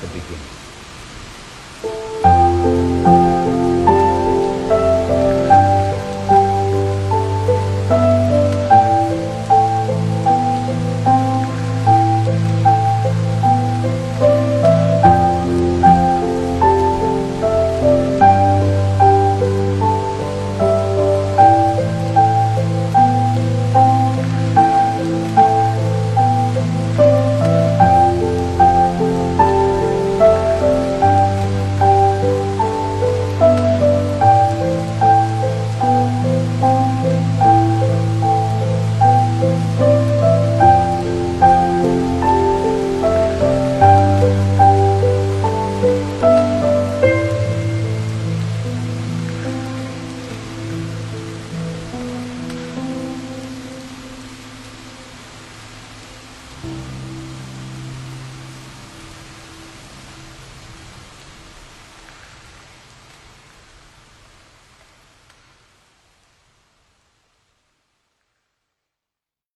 the beginning.